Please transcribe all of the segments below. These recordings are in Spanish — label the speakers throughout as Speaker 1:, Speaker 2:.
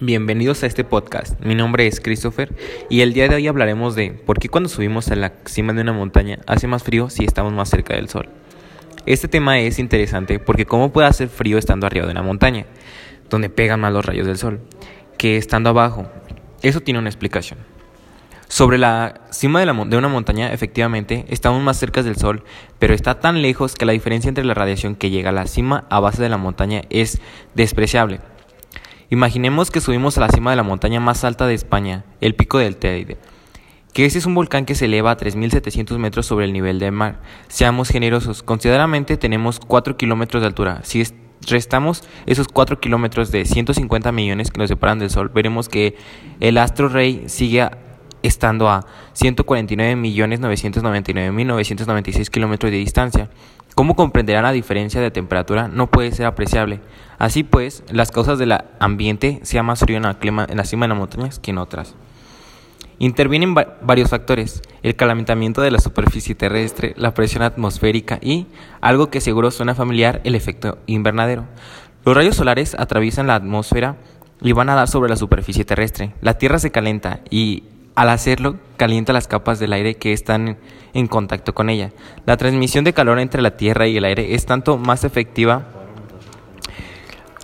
Speaker 1: Bienvenidos a este podcast. Mi nombre es Christopher y el día de hoy hablaremos de por qué cuando subimos a la cima de una montaña hace más frío si estamos más cerca del sol. Este tema es interesante porque cómo puede hacer frío estando arriba de una montaña, donde pegan más los rayos del sol, que estando abajo. Eso tiene una explicación. Sobre la cima de, una montaña, efectivamente, estamos más cerca del Sol, pero está tan lejos que la diferencia entre la radiación que llega a la cima a base de la montaña es despreciable. Imaginemos que subimos a la cima de la montaña más alta de España, el Pico del Teide, que ese es un volcán que se eleva a 3.700 metros sobre el nivel del mar. Seamos generosos, considerablemente tenemos 4 kilómetros de altura. Si restamos esos 4 kilómetros de 150 millones que nos separan del Sol, veremos que el astro rey sigue estando a 149.999.996 kilómetros de distancia. Como comprenderán, la diferencia de temperatura no puede ser apreciable. Así pues, las causas del ambiente sea más frío en la, en la cima de las montañas que en otras. Intervienen varios factores, el calentamiento de la superficie terrestre, la presión atmosférica y, algo que seguro suena familiar, el efecto invernadero. Los rayos solares atraviesan la atmósfera y van a dar sobre la superficie terrestre. La Tierra se calienta y al hacerlo, calienta las capas del aire que están en contacto con ella. La transmisión de calor entre la Tierra y el aire es tanto más efectiva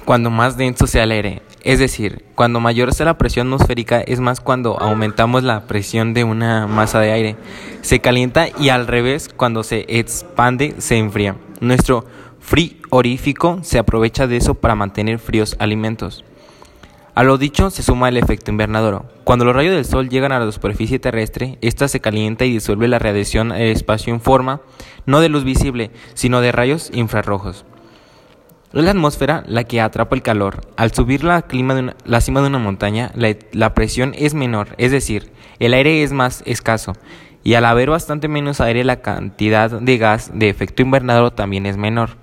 Speaker 1: cuando más denso sea el aire. Es decir, cuando mayor sea la presión atmosférica es más cuando aumentamos la presión de una masa de aire. Se calienta y al revés, cuando se expande, se enfría. Nuestro frigorífico se aprovecha de eso para mantener fríos alimentos. A lo dicho se suma el efecto invernadero. Cuando los rayos del Sol llegan a la superficie terrestre, ésta se calienta y disuelve la radiación el espacio en forma no de luz visible, sino de rayos infrarrojos. Es la atmósfera la que atrapa el calor. Al subir la, clima de la cima de una montaña, la presión es menor, es decir, el aire es más escaso. Y al haber bastante menos aire, la cantidad de gas de efecto invernadero también es menor.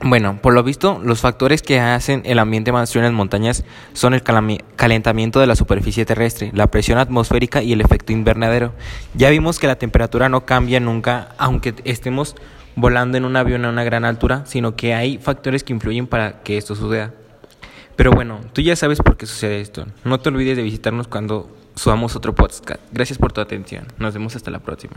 Speaker 1: Bueno, por lo visto, los factores que hacen el ambiente más frío en las montañas son el calentamiento de la superficie terrestre, la presión atmosférica y el efecto invernadero. Ya vimos que la temperatura no cambia nunca, aunque estemos volando en un avión a una gran altura, sino que hay factores que influyen para que esto suceda. Pero bueno, tú ya sabes por qué sucede esto. No te olvides de visitarnos cuando subamos otro podcast. Gracias por tu atención. Nos vemos hasta la próxima.